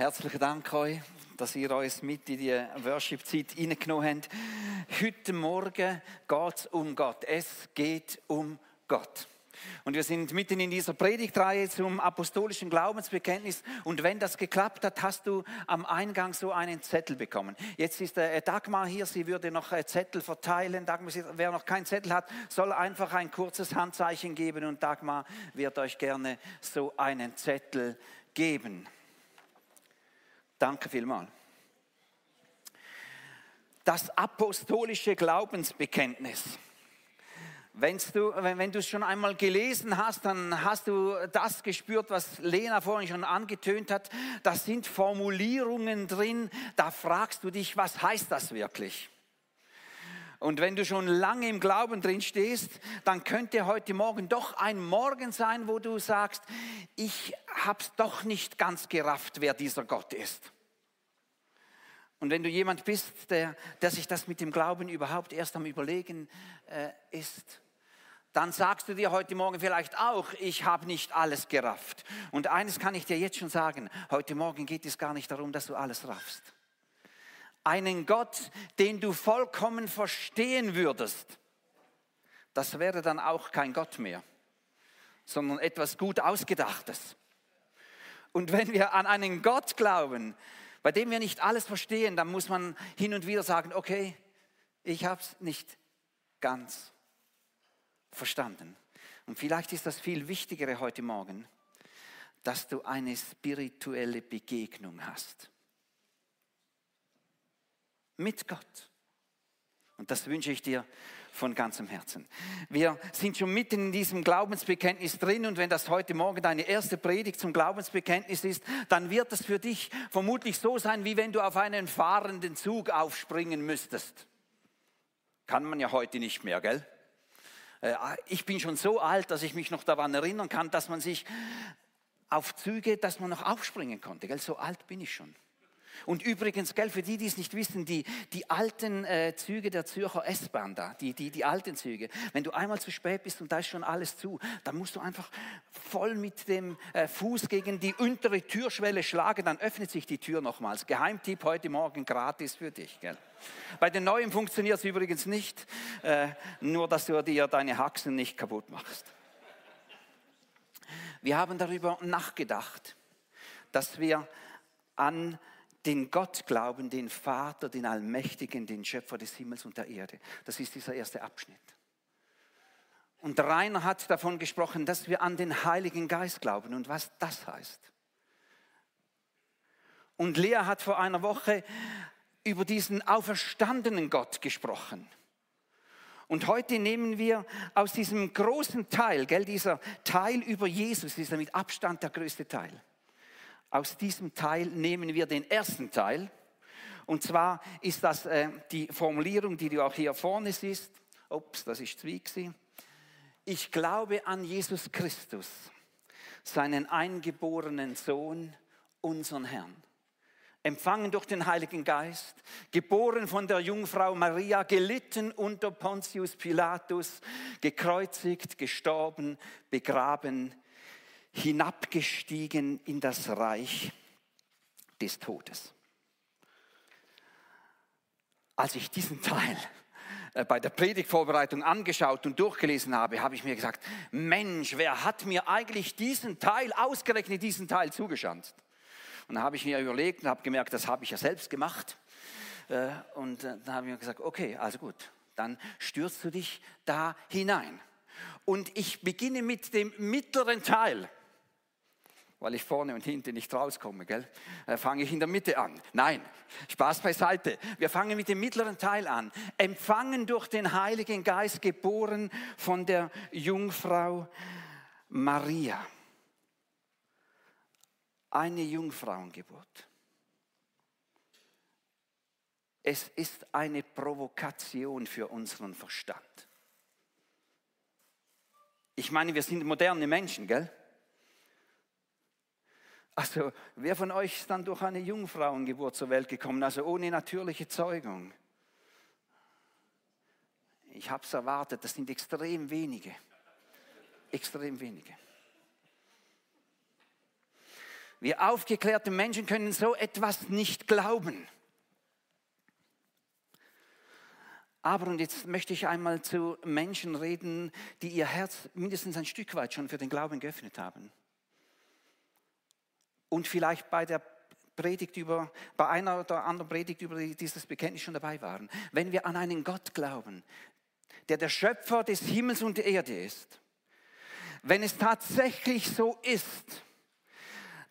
Herzlichen Dank euch, dass ihr uns mit in die Worship-Zeit hineingenommen habt. Heute Morgen geht es um Gott. Es geht um Gott. Und wir sind mitten in dieser Predigtreihe zum apostolischen Glaubensbekenntnis. Und wenn das geklappt hat, hast du am Eingang so einen Zettel bekommen. Jetzt ist der Dagmar hier, sie würde noch äh, Zettel verteilen. Dagmar, wer noch keinen Zettel hat, soll einfach ein kurzes Handzeichen geben und Dagmar wird euch gerne so einen Zettel geben. Danke vielmals. Das apostolische Glaubensbekenntnis. Wenn's du, wenn, wenn du es schon einmal gelesen hast, dann hast du das gespürt, was Lena vorhin schon angetönt hat. Da sind Formulierungen drin, da fragst du dich, was heißt das wirklich? Und wenn du schon lange im Glauben drin stehst, dann könnte heute Morgen doch ein Morgen sein, wo du sagst, ich hab's doch nicht ganz gerafft, wer dieser Gott ist. Und wenn du jemand bist, der, der sich das mit dem Glauben überhaupt erst am Überlegen äh, ist, dann sagst du dir heute Morgen vielleicht auch, ich habe nicht alles gerafft. Und eines kann ich dir jetzt schon sagen, heute Morgen geht es gar nicht darum, dass du alles raffst. Einen Gott, den du vollkommen verstehen würdest, das wäre dann auch kein Gott mehr, sondern etwas gut ausgedachtes. Und wenn wir an einen Gott glauben, bei dem wir nicht alles verstehen, dann muss man hin und wieder sagen, okay, ich habe es nicht ganz verstanden. Und vielleicht ist das viel Wichtigere heute Morgen, dass du eine spirituelle Begegnung hast. Mit Gott. Und das wünsche ich dir von ganzem Herzen. Wir sind schon mitten in diesem Glaubensbekenntnis drin und wenn das heute Morgen deine erste Predigt zum Glaubensbekenntnis ist, dann wird es für dich vermutlich so sein, wie wenn du auf einen fahrenden Zug aufspringen müsstest. Kann man ja heute nicht mehr, gell? Äh, ich bin schon so alt, dass ich mich noch daran erinnern kann, dass man sich auf Züge, dass man noch aufspringen konnte. Gell? So alt bin ich schon. Und übrigens, gell, für die, die es nicht wissen, die, die alten äh, Züge der Zürcher S-Bahn da, die, die, die alten Züge, wenn du einmal zu spät bist und da ist schon alles zu, dann musst du einfach voll mit dem äh, Fuß gegen die untere Türschwelle schlagen, dann öffnet sich die Tür nochmals. Geheimtipp heute Morgen gratis für dich. Gell. Bei den neuen funktioniert es übrigens nicht, äh, nur dass du dir deine Haxen nicht kaputt machst. Wir haben darüber nachgedacht, dass wir an den Gott glauben, den Vater, den Allmächtigen, den Schöpfer des Himmels und der Erde. Das ist dieser erste Abschnitt. Und Rainer hat davon gesprochen, dass wir an den Heiligen Geist glauben und was das heißt. Und Lea hat vor einer Woche über diesen auferstandenen Gott gesprochen. Und heute nehmen wir aus diesem großen Teil, gell, dieser Teil über Jesus, ist mit Abstand der größte Teil aus diesem Teil nehmen wir den ersten Teil. Und zwar ist das äh, die Formulierung, die du auch hier vorne siehst. Ups, das ist Zwiegsi. Ich glaube an Jesus Christus, seinen eingeborenen Sohn, unseren Herrn. Empfangen durch den Heiligen Geist, geboren von der Jungfrau Maria, gelitten unter Pontius Pilatus, gekreuzigt, gestorben, begraben, hinabgestiegen in das Reich des Todes. Als ich diesen Teil äh, bei der Predigtvorbereitung angeschaut und durchgelesen habe, habe ich mir gesagt, Mensch, wer hat mir eigentlich diesen Teil, ausgerechnet diesen Teil zugeschanzt? Und dann habe ich mir überlegt und habe gemerkt, das habe ich ja selbst gemacht. Äh, und äh, dann habe ich mir gesagt, okay, also gut, dann stürzt du dich da hinein. Und ich beginne mit dem mittleren Teil weil ich vorne und hinten nicht rauskomme, gell? Äh, fange ich in der Mitte an. Nein, Spaß beiseite. Wir fangen mit dem mittleren Teil an. Empfangen durch den Heiligen Geist, geboren von der Jungfrau Maria. Eine Jungfrauengeburt. Es ist eine Provokation für unseren Verstand. Ich meine, wir sind moderne Menschen, gell? Also, wer von euch ist dann durch eine Jungfrauengeburt zur Welt gekommen, also ohne natürliche Zeugung? Ich habe es erwartet, das sind extrem wenige. Extrem wenige. Wir aufgeklärte Menschen können so etwas nicht glauben. Aber, und jetzt möchte ich einmal zu Menschen reden, die ihr Herz mindestens ein Stück weit schon für den Glauben geöffnet haben. Und vielleicht bei der Predigt über, bei einer oder anderen Predigt über dieses Bekenntnis schon dabei waren. Wenn wir an einen Gott glauben, der der Schöpfer des Himmels und der Erde ist, wenn es tatsächlich so ist,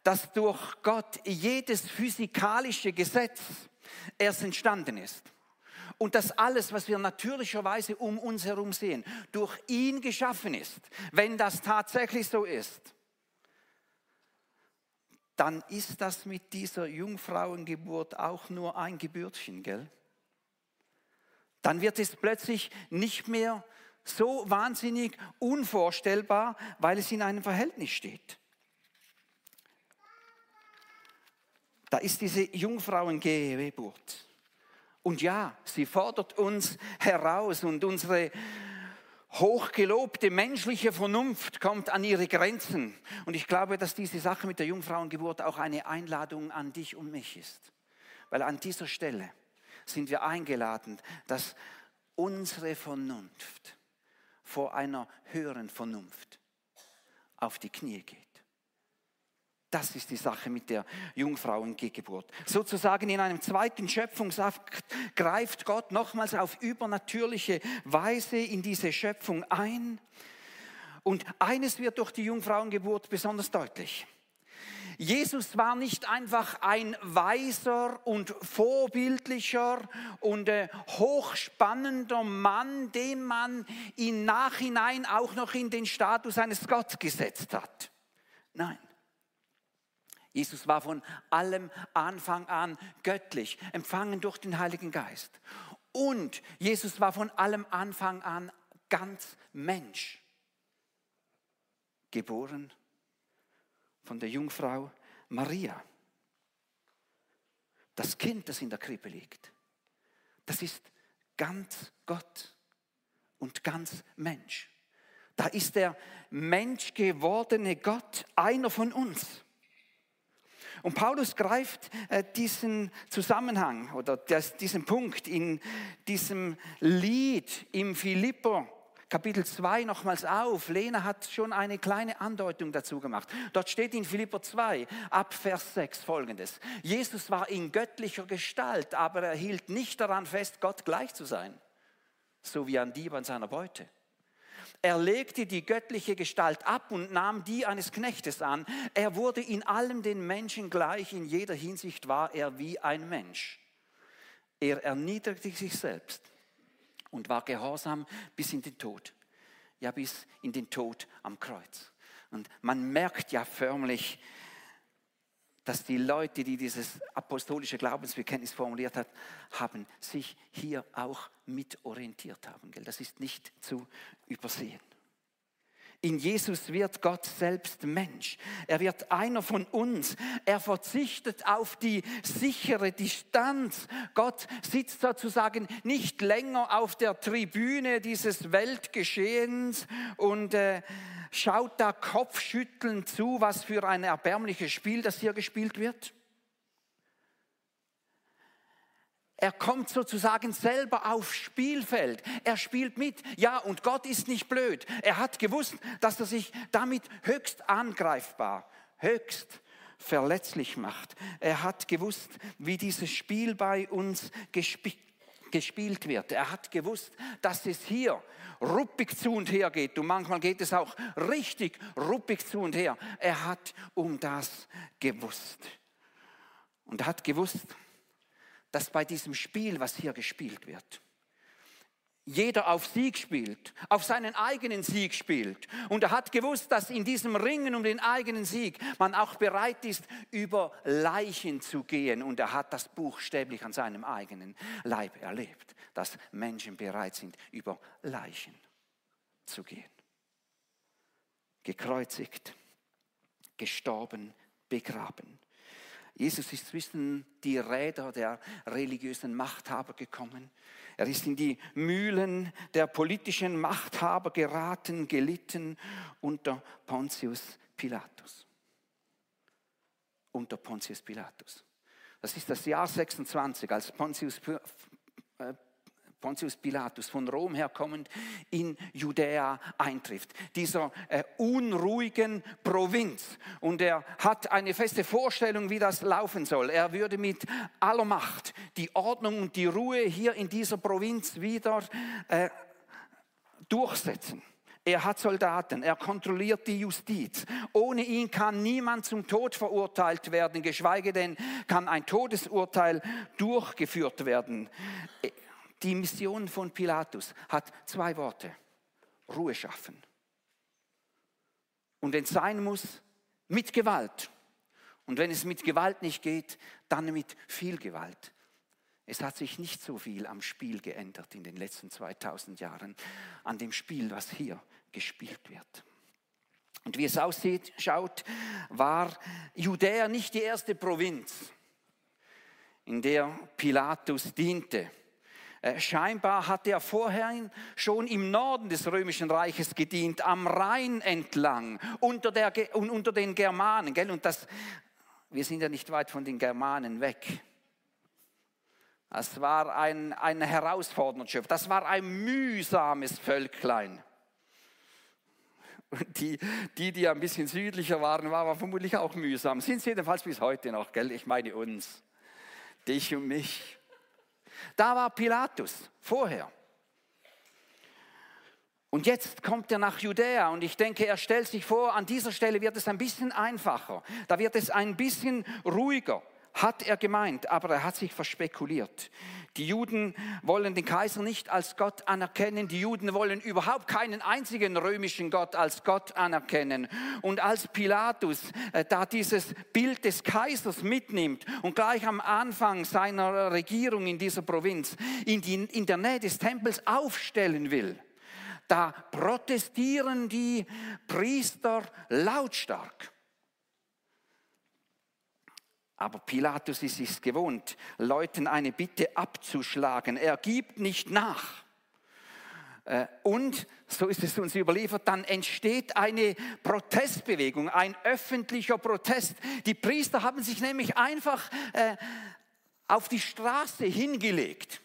dass durch Gott jedes physikalische Gesetz erst entstanden ist, und dass alles, was wir natürlicherweise um uns herum sehen, durch ihn geschaffen ist, wenn das tatsächlich so ist, dann ist das mit dieser Jungfrauengeburt auch nur ein Gebürtchen, gell? Dann wird es plötzlich nicht mehr so wahnsinnig unvorstellbar, weil es in einem Verhältnis steht. Da ist diese Jungfrauengeburt. Und ja, sie fordert uns heraus und unsere hochgelobte menschliche Vernunft kommt an ihre Grenzen. Und ich glaube, dass diese Sache mit der Jungfrauengeburt auch eine Einladung an dich und mich ist. Weil an dieser Stelle sind wir eingeladen, dass unsere Vernunft vor einer höheren Vernunft auf die Knie geht. Das ist die Sache mit der Jungfrauengeburt. Sozusagen in einem zweiten Schöpfungsakt greift Gott nochmals auf übernatürliche Weise in diese Schöpfung ein. Und eines wird durch die Jungfrauengeburt besonders deutlich. Jesus war nicht einfach ein weiser und vorbildlicher und äh, hochspannender Mann, den man im Nachhinein auch noch in den Status eines Gottes gesetzt hat. Nein. Jesus war von allem Anfang an göttlich, empfangen durch den Heiligen Geist. Und Jesus war von allem Anfang an ganz Mensch, geboren von der Jungfrau Maria. Das Kind, das in der Krippe liegt, das ist ganz Gott und ganz Mensch. Da ist der menschgewordene Gott einer von uns. Und Paulus greift äh, diesen Zusammenhang oder diesen Punkt in diesem Lied im Philipper Kapitel 2 nochmals auf. Lena hat schon eine kleine Andeutung dazu gemacht. Dort steht in Philipper 2 ab Vers 6 folgendes. Jesus war in göttlicher Gestalt, aber er hielt nicht daran fest, Gott gleich zu sein, so wie ein Dieb an seiner Beute. Er legte die göttliche Gestalt ab und nahm die eines Knechtes an. Er wurde in allem den Menschen gleich, in jeder Hinsicht war er wie ein Mensch. Er erniedrigte sich selbst und war gehorsam bis in den Tod. Ja, bis in den Tod am Kreuz. Und man merkt ja förmlich, dass die Leute, die dieses apostolische Glaubensbekenntnis formuliert hat, haben sich hier auch mit orientiert haben. Das ist nicht zu übersehen. In Jesus wird Gott selbst Mensch. Er wird einer von uns. Er verzichtet auf die sichere Distanz. Gott sitzt sozusagen nicht länger auf der Tribüne dieses Weltgeschehens und äh, schaut da kopfschüttelnd zu, was für ein erbärmliches Spiel das hier gespielt wird. Er kommt sozusagen selber aufs Spielfeld. Er spielt mit. Ja, und Gott ist nicht blöd. Er hat gewusst, dass er sich damit höchst angreifbar, höchst verletzlich macht. Er hat gewusst, wie dieses Spiel bei uns gesp gespielt wird. Er hat gewusst, dass es hier ruppig zu und her geht. Und manchmal geht es auch richtig ruppig zu und her. Er hat um das gewusst. Und er hat gewusst, dass bei diesem Spiel, was hier gespielt wird, jeder auf Sieg spielt, auf seinen eigenen Sieg spielt. Und er hat gewusst, dass in diesem Ringen um den eigenen Sieg man auch bereit ist, über Leichen zu gehen. Und er hat das buchstäblich an seinem eigenen Leib erlebt, dass Menschen bereit sind, über Leichen zu gehen. Gekreuzigt, gestorben, begraben. Jesus ist zwischen die Räder der religiösen Machthaber gekommen. Er ist in die Mühlen der politischen Machthaber geraten, gelitten unter Pontius Pilatus. unter Pontius Pilatus. Das ist das Jahr 26, als Pontius, Pontius Pilatus von Rom herkommend in Judäa eintrifft, dieser äh, unruhigen Provinz. Und er hat eine feste Vorstellung, wie das laufen soll. Er würde mit aller Macht die Ordnung und die Ruhe hier in dieser Provinz wieder äh, durchsetzen. Er hat Soldaten, er kontrolliert die Justiz. Ohne ihn kann niemand zum Tod verurteilt werden, geschweige denn kann ein Todesurteil durchgeführt werden. Die Mission von Pilatus hat zwei Worte. Ruhe schaffen. Und wenn es sein muss, mit Gewalt. Und wenn es mit Gewalt nicht geht, dann mit viel Gewalt. Es hat sich nicht so viel am Spiel geändert in den letzten 2000 Jahren, an dem Spiel, was hier gespielt wird. Und wie es aussieht, schaut, war Judäa nicht die erste Provinz, in der Pilatus diente. Äh, scheinbar hat er vorher schon im Norden des Römischen Reiches gedient, am Rhein entlang, unter, der, unter den Germanen. Gell? Und das, wir sind ja nicht weit von den Germanen weg. Das war ein, ein herausfordernder Schiff. Das war ein mühsames Völklein. Und die, die, die ein bisschen südlicher waren, waren vermutlich auch mühsam. Sind sie jedenfalls bis heute noch, gell? Ich meine uns, dich und mich. Da war Pilatus vorher. Und jetzt kommt er nach Judäa und ich denke, er stellt sich vor, an dieser Stelle wird es ein bisschen einfacher, da wird es ein bisschen ruhiger, hat er gemeint, aber er hat sich verspekuliert. Die Juden wollen den Kaiser nicht als Gott anerkennen. Die Juden wollen überhaupt keinen einzigen römischen Gott als Gott anerkennen. Und als Pilatus äh, da dieses Bild des Kaisers mitnimmt und gleich am Anfang seiner Regierung in dieser Provinz in, die, in der Nähe des Tempels aufstellen will, da protestieren die Priester lautstark. Aber Pilatus ist es gewohnt, Leuten eine Bitte abzuschlagen. Er gibt nicht nach. Äh, und, so ist es uns überliefert, dann entsteht eine Protestbewegung, ein öffentlicher Protest. Die Priester haben sich nämlich einfach äh, auf die Straße hingelegt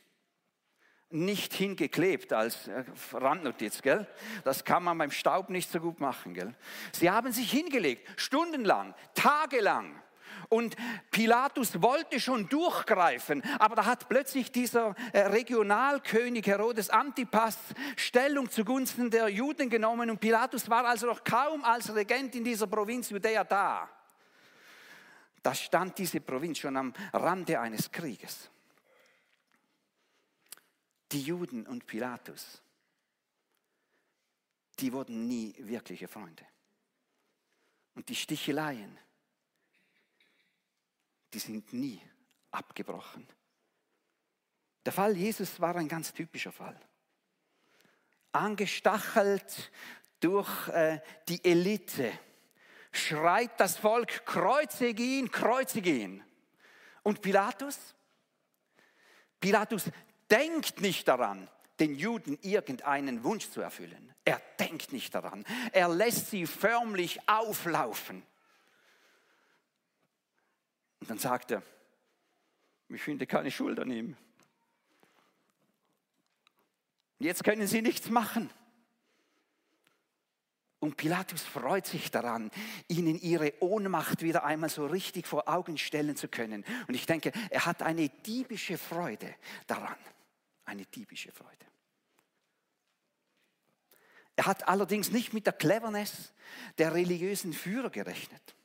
nicht hingeklebt als äh, Randnotiz, gell? Das kann man beim Staub nicht so gut machen, gell? Sie haben sich hingelegt, stundenlang, tagelang. Und Pilatus wollte schon durchgreifen, aber da hat plötzlich dieser äh, Regionalkönig Herodes Antipas Stellung zugunsten der Juden genommen und Pilatus war also noch kaum als Regent in dieser Provinz Judäa da. Da stand diese Provinz schon am Rande eines Krieges. Die Juden und Pilatus, die wurden nie wirkliche Freunde. Und die Sticheleien, die sind nie abgebrochen. Der Fall Jesus war ein ganz typischer Fall. Angestachelt durch äh, die Elite schreit das Volk, kreuzige ihn, kreuzige ihn. Und Pilatus? Pilatus denkt nicht daran, den Juden irgendeinen Wunsch zu erfüllen. Er denkt nicht daran. Er lässt sie förmlich auflaufen. Und dann sagt er, ich finde keine Schuld an ihm. Jetzt können sie nichts machen. Und Pilatus freut sich daran, ihnen ihre Ohnmacht wieder einmal so richtig vor Augen stellen zu können. Und ich denke, er hat eine diebische Freude daran. Eine diebische Freude. Er hat allerdings nicht mit der Cleverness der religiösen Führer gerechnet.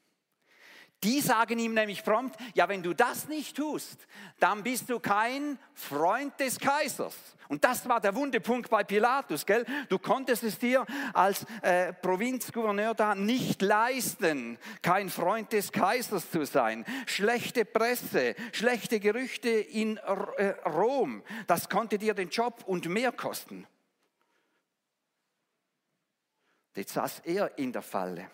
Die sagen ihm nämlich prompt, ja, wenn du das nicht tust, dann bist du kein Freund des Kaisers. Und das war der Wundepunkt bei Pilatus, gell? Du konntest es dir als äh, Provinzgouverneur da nicht leisten, kein Freund des Kaisers zu sein. Schlechte Presse, schlechte Gerüchte in äh, Rom, das konnte dir den Job und mehr kosten. Jetzt saß er in der Falle.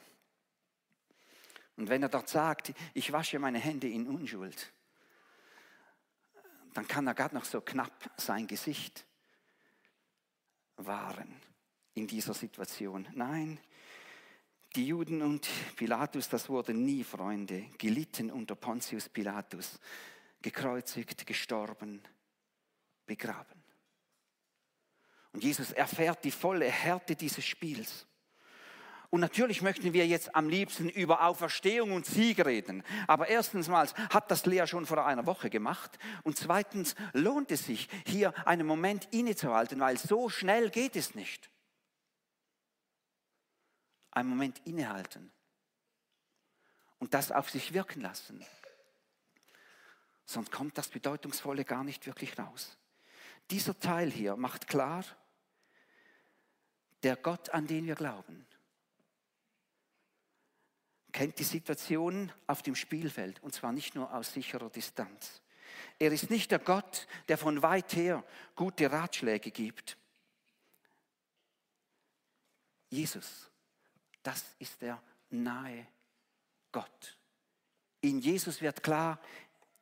Und wenn er dort sagt, ich wasche meine Hände in Unschuld, dann kann er gerade noch so knapp sein Gesicht wahren in dieser Situation. Nein, Die Juden und Pilatus, das wurden nie Freunde, gelitten unter Pontius Pilatus, gekreuzigt, gestorben, begraben. Und Jesus erfährt die volle Härte dieses Spiels. Und natürlich möchten wir jetzt am liebsten über Auferstehung und Sieg reden. Aber erstens mal hat das Lea schon vor einer Woche gemacht. Und zweitens lohnt es sich, hier einen Moment innezuhalten, weil so schnell geht es nicht. Einen Moment innehalten und das auf sich wirken lassen. Sonst kommt das Bedeutungsvolle gar nicht wirklich raus. Dieser Teil hier macht klar, der Gott, an den wir glauben, kennt die Situation auf dem Spielfeld und zwar nicht nur aus sicherer Distanz. Er ist nicht der Gott, der von weit her gute Ratschläge gibt. Jesus, das ist der nahe Gott. In Jesus wird klar,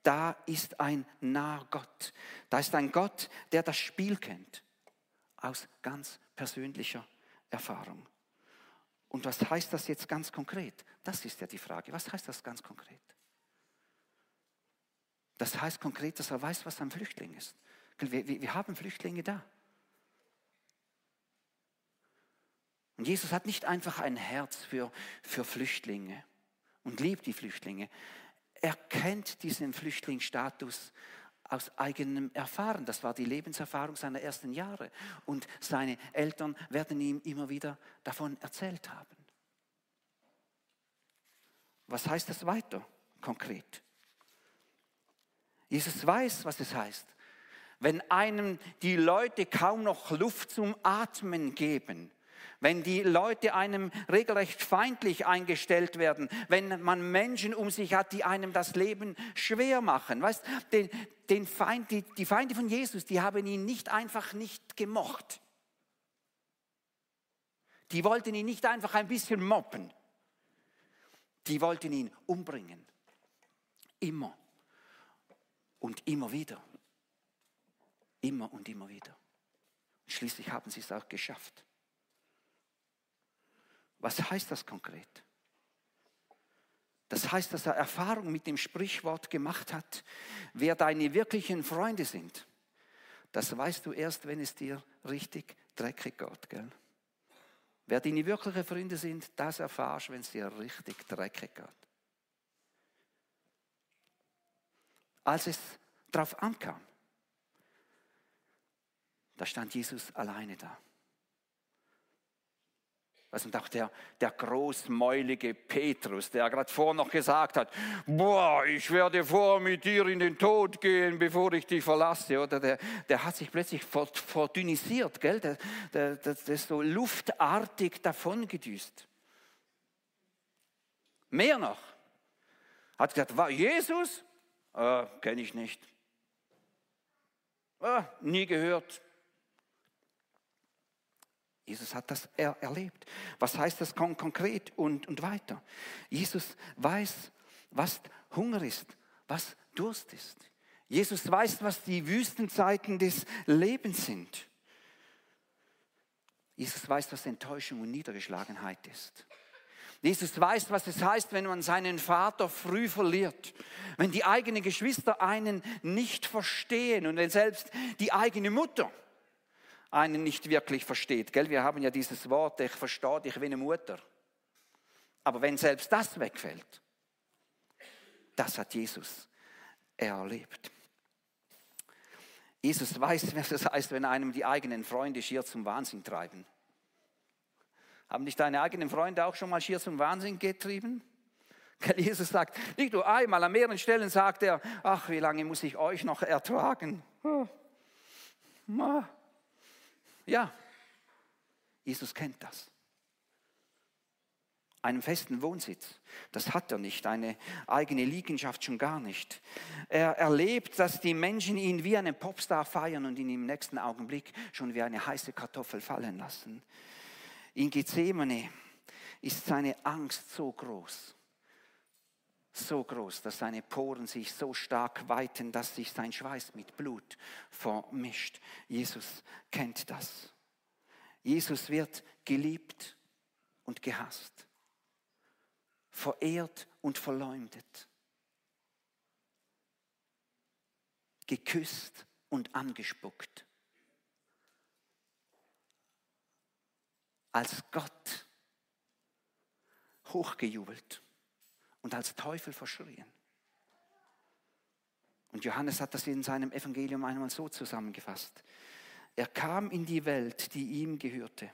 da ist ein naher Gott. Da ist ein Gott, der das Spiel kennt, aus ganz persönlicher Erfahrung. Und was heißt das jetzt ganz konkret? Das ist ja die Frage. Was heißt das ganz konkret? Das heißt konkret, dass er weiß, was ein Flüchtling ist. Wir, wir haben Flüchtlinge da. Und Jesus hat nicht einfach ein Herz für, für Flüchtlinge und liebt die Flüchtlinge. Er kennt diesen Flüchtlingsstatus aus eigenem Erfahren. Das war die Lebenserfahrung seiner ersten Jahre. Und seine Eltern werden ihm immer wieder davon erzählt haben. Was heißt das weiter konkret? Jesus weiß, was es heißt. Wenn einem die Leute kaum noch Luft zum Atmen geben, wenn die Leute einem regelrecht feindlich eingestellt werden, wenn man Menschen um sich hat, die einem das Leben schwer machen. Weißt, den, den Feind, die, die Feinde von Jesus, die haben ihn nicht einfach nicht gemocht. Die wollten ihn nicht einfach ein bisschen mobben. Die wollten ihn umbringen. Immer. Und immer wieder. Immer und immer wieder. Schließlich haben sie es auch geschafft. Was heißt das konkret? Das heißt, dass er Erfahrung mit dem Sprichwort gemacht hat, wer deine wirklichen Freunde sind. Das weißt du erst, wenn es dir richtig dreckig geht. Gell? Wer deine wirklichen Freunde sind, das erfahrst du, wenn es dir richtig dreckig geht. Als es darauf ankam, da stand Jesus alleine da. Was und auch der, der großmäulige Petrus, der gerade vorher noch gesagt hat, boah, ich werde vor mit dir in den Tod gehen, bevor ich dich verlasse. Oder der, der hat sich plötzlich verdünnisiert, gell? Der, der, der, der ist so luftartig davongedüst. Mehr noch. Hat gesagt, war Jesus? Äh, Kenne ich nicht. Äh, nie gehört. Jesus hat das er erlebt. Was heißt das kon konkret und, und weiter? Jesus weiß, was Hunger ist, was Durst ist. Jesus weiß, was die Wüstenzeiten des Lebens sind. Jesus weiß, was Enttäuschung und Niedergeschlagenheit ist. Jesus weiß, was es heißt, wenn man seinen Vater früh verliert, wenn die eigenen Geschwister einen nicht verstehen und wenn selbst die eigene Mutter einen nicht wirklich versteht. Gell? Wir haben ja dieses Wort, ich verstehe dich wie eine Mutter. Aber wenn selbst das wegfällt, das hat Jesus erlebt. Jesus weiß, was es heißt, wenn einem die eigenen Freunde schier zum Wahnsinn treiben. Haben dich deine eigenen Freunde auch schon mal schier zum Wahnsinn getrieben? Jesus sagt, nicht nur einmal, an mehreren Stellen sagt er, ach, wie lange muss ich euch noch ertragen? Ja, Jesus kennt das. Einen festen Wohnsitz, das hat er nicht, eine eigene Liegenschaft schon gar nicht. Er erlebt, dass die Menschen ihn wie einen Popstar feiern und ihn im nächsten Augenblick schon wie eine heiße Kartoffel fallen lassen. In Gethsemane ist seine Angst so groß, so groß, dass seine Poren sich so stark weiten, dass sich sein Schweiß mit Blut vermischt. Jesus kennt das. Jesus wird geliebt und gehasst. verehrt und verleumdet, geküsst und angespuckt. Als Gott hochgejubelt und als Teufel verschrien. Und Johannes hat das in seinem Evangelium einmal so zusammengefasst. Er kam in die Welt, die ihm gehörte,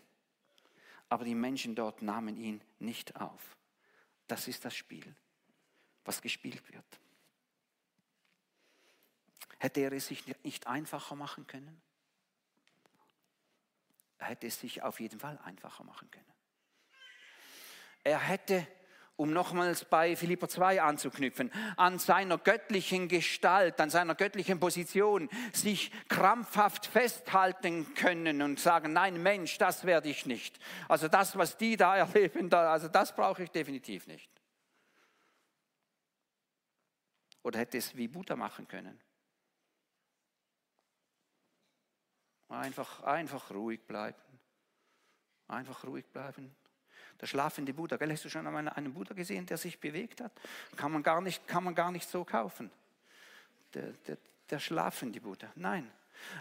aber die Menschen dort nahmen ihn nicht auf. Das ist das Spiel, was gespielt wird. Hätte er es sich nicht einfacher machen können? Er hätte es sich auf jeden Fall einfacher machen können. Er hätte um nochmals bei Philippa 2 anzuknüpfen, an seiner göttlichen Gestalt, an seiner göttlichen Position sich krampfhaft festhalten können und sagen, nein Mensch, das werde ich nicht. Also das, was die da erleben, also das brauche ich definitiv nicht. Oder hätte es wie Buddha machen können? Einfach, einfach ruhig bleiben. Einfach ruhig bleiben. Der schlafende Buddha. Gell, hast du schon einmal einen Buddha gesehen, der sich bewegt hat? Kann man gar nicht, kann man gar nicht so kaufen. Der, der, der schlafende Buddha. Nein.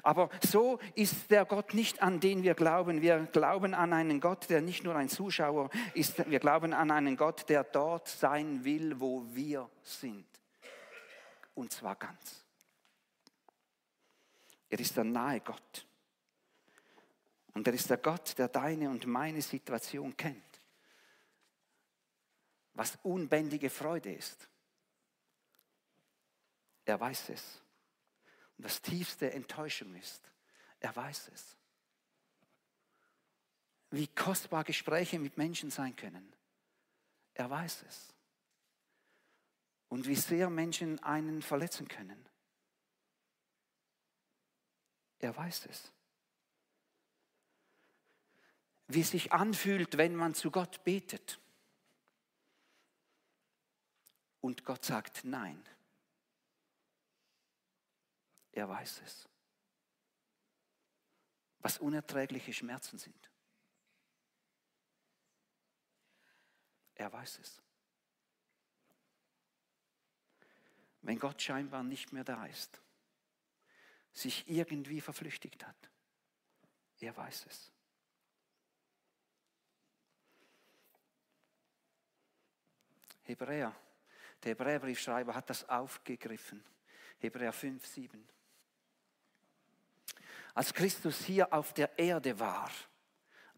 Aber so ist der Gott nicht, an den wir glauben. Wir glauben an einen Gott, der nicht nur ein Zuschauer ist. Wir glauben an einen Gott, der dort sein will, wo wir sind. Und zwar ganz. Er ist der nahe Gott. Und er ist der Gott, der deine und meine Situation kennt was unbändige Freude ist. Er weiß es. Und was tiefste Enttäuschung ist, er weiß es. Wie kostbar Gespräche mit Menschen sein können, er weiß es. Und wie sehr Menschen einen verletzen können, er weiß es. Wie es sich anfühlt, wenn man zu Gott betet und Gott sagt nein. Er weiß es. Was unerträgliche Schmerzen sind. Er weiß es. Wenn Gott scheinbar nicht mehr da ist, sich irgendwie verflüchtigt hat, er weiß es. Hebräer der Hebräerbriefschreiber hat das aufgegriffen. Hebräer 5, 7. Als Christus hier auf der Erde war,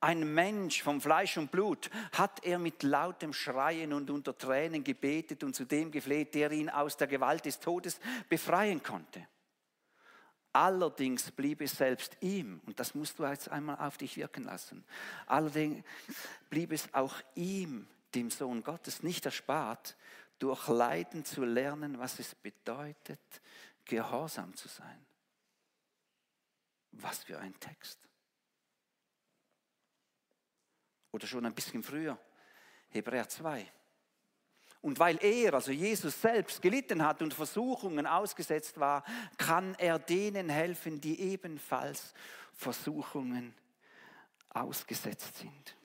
ein Mensch vom Fleisch und Blut, hat er mit lautem Schreien und unter Tränen gebetet und zu dem gefleht, der ihn aus der Gewalt des Todes befreien konnte. Allerdings blieb es selbst ihm, und das musst du jetzt einmal auf dich wirken lassen, allerdings blieb es auch ihm, dem Sohn Gottes, nicht erspart, durch Leiden zu lernen, was es bedeutet, gehorsam zu sein. Was für ein Text. Oder schon ein bisschen früher, Hebräer 2. Und weil er, also Jesus selbst, gelitten hat und Versuchungen ausgesetzt war, kann er denen helfen, die ebenfalls Versuchungen ausgesetzt sind.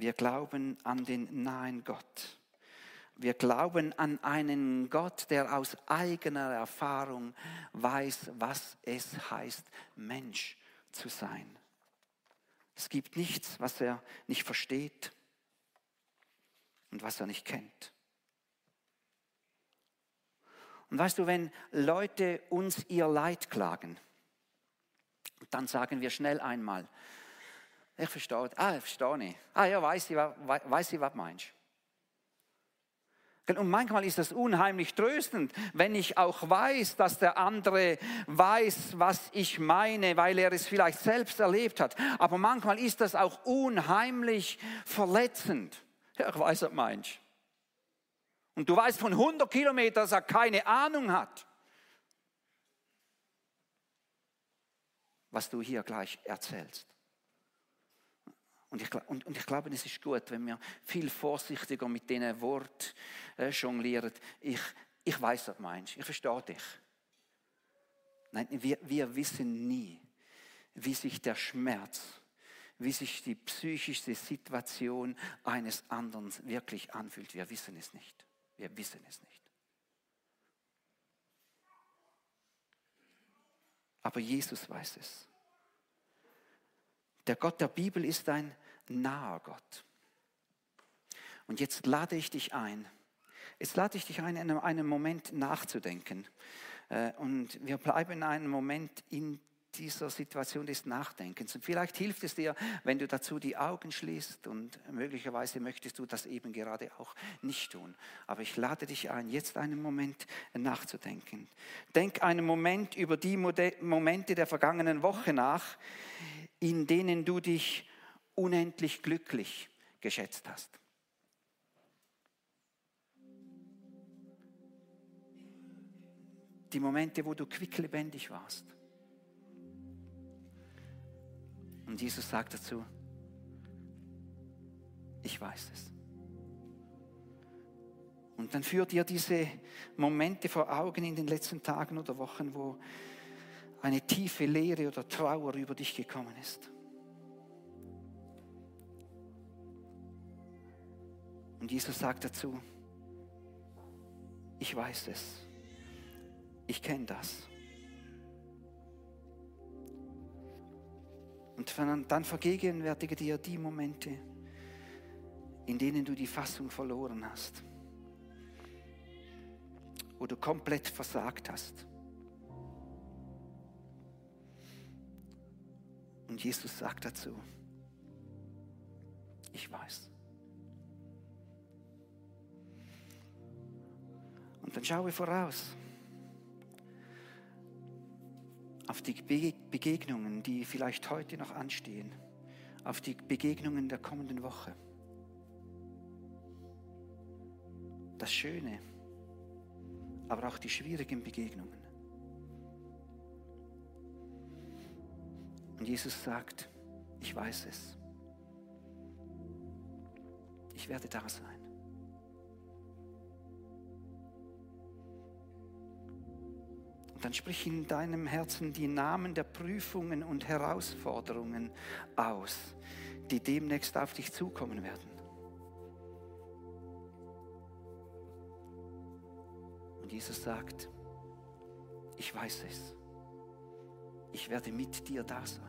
Wir glauben an den nahen Gott. Wir glauben an einen Gott, der aus eigener Erfahrung weiß, was es heißt, Mensch zu sein. Es gibt nichts, was er nicht versteht und was er nicht kennt. Und weißt du, wenn Leute uns ihr Leid klagen, dann sagen wir schnell einmal, ich verstehe. Ah, ich verstehe nicht. Ah ja, weiß ich, weiß ich was meinst. Und manchmal ist das unheimlich tröstend, wenn ich auch weiß, dass der andere weiß, was ich meine, weil er es vielleicht selbst erlebt hat. Aber manchmal ist das auch unheimlich verletzend. Ja, ich weiß, was meinst. Und du weißt von 100 Kilometern, dass er keine Ahnung hat, was du hier gleich erzählst. Und ich, und, und ich, glaube, es ist gut, wenn wir viel vorsichtiger mit diesen Worten äh, jonglieren. Ich, ich weiß, was du meinst. Ich verstehe dich. Nein, wir, wir wissen nie, wie sich der Schmerz, wie sich die psychische Situation eines anderen wirklich anfühlt. Wir wissen es nicht. Wir wissen es nicht. Aber Jesus weiß es. Der Gott der Bibel ist ein naher Gott. Und jetzt lade ich dich ein. Jetzt lade ich dich ein, in einem Moment nachzudenken. Äh, und wir bleiben einen Moment in dieser Situation des Nachdenkens. Und vielleicht hilft es dir, wenn du dazu die Augen schließt und möglicherweise möchtest du das eben gerade auch nicht tun. Aber ich lade dich ein, jetzt einen Moment nachzudenken. Denk einen Moment über die Momente der vergangenen Woche nach, in denen du dich unendlich glücklich geschätzt hast. Die Momente, wo du quicklebendig warst Und Jesus sagt dazu, ich weiß es. Und dann führt ihr diese Momente vor Augen in den letzten Tagen oder Wochen, wo eine tiefe Leere oder Trauer über dich gekommen ist. Und Jesus sagt dazu, ich weiß es, ich kenne das. Und dann vergegenwärtige dir die Momente, in denen du die Fassung verloren hast, wo du komplett versagt hast. Und Jesus sagt dazu, ich weiß. Und dann schaue voraus auf die Begegnungen, die vielleicht heute noch anstehen, auf die Begegnungen der kommenden Woche. Das Schöne, aber auch die schwierigen Begegnungen. Und Jesus sagt, ich weiß es. Ich werde da sein. dann sprich in deinem Herzen die Namen der Prüfungen und Herausforderungen aus, die demnächst auf dich zukommen werden. Und Jesus sagt, ich weiß es. Ich werde mit dir da sein.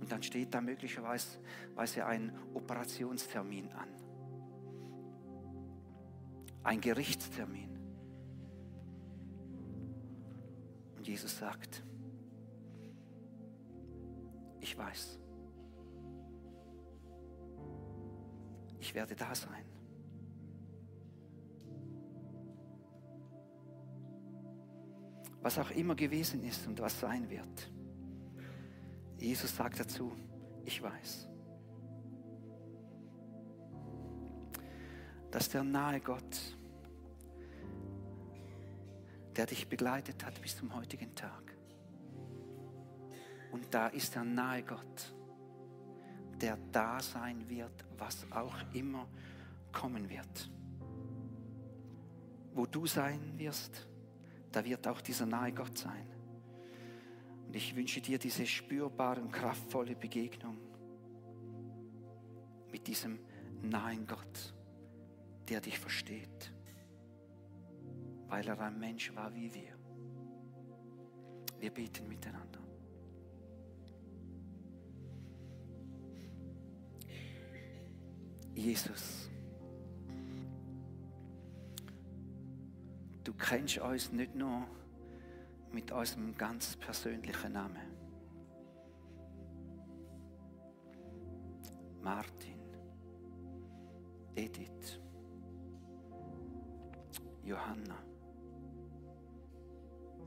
Und dann steht da möglicherweise ein Operationstermin an ein Gerichtstermin. Und Jesus sagt, ich weiß, ich werde da sein. Was auch immer gewesen ist und was sein wird. Jesus sagt dazu, ich weiß. dass der nahe Gott, der dich begleitet hat bis zum heutigen Tag, und da ist der nahe Gott, der da sein wird, was auch immer kommen wird. Wo du sein wirst, da wird auch dieser nahe Gott sein. Und ich wünsche dir diese spürbare und kraftvolle Begegnung mit diesem nahen Gott der dich versteht, weil er ein Mensch war wie wir. Wir beten miteinander. Jesus, du kennst uns nicht nur mit unserem ganz persönlichen Namen. Martin, Edith, Johanna,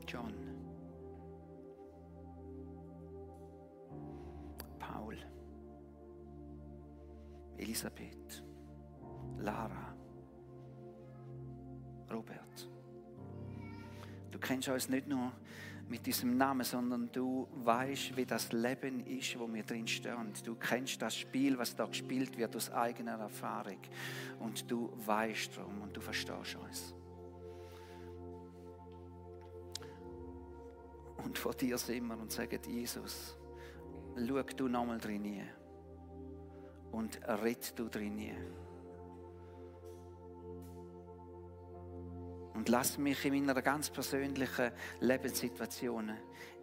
John, Paul, Elisabeth, Lara, Robert. Du kennst uns nicht nur mit diesem Namen, sondern du weißt, wie das Leben ist, wo wir drin stehen. Du kennst das Spiel, was da gespielt wird aus eigener Erfahrung. Und du weißt darum und du verstehst uns. Und vor dir sind wir und sagen, Jesus, schau du nochmal drin und red du drin. Und lass mich in meiner ganz persönlichen Lebenssituation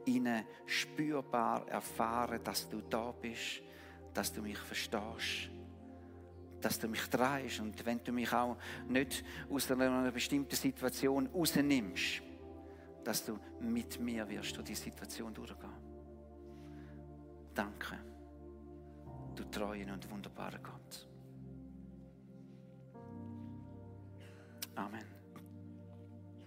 ihnen spürbar erfahren, dass du da bist, dass du mich verstehst, dass du mich drehst und wenn du mich auch nicht aus einer bestimmten Situation rausnimmst, dass du mit mir wirst durch die Situation durchgehen. Danke, du treuen und wunderbarer Gott. Amen.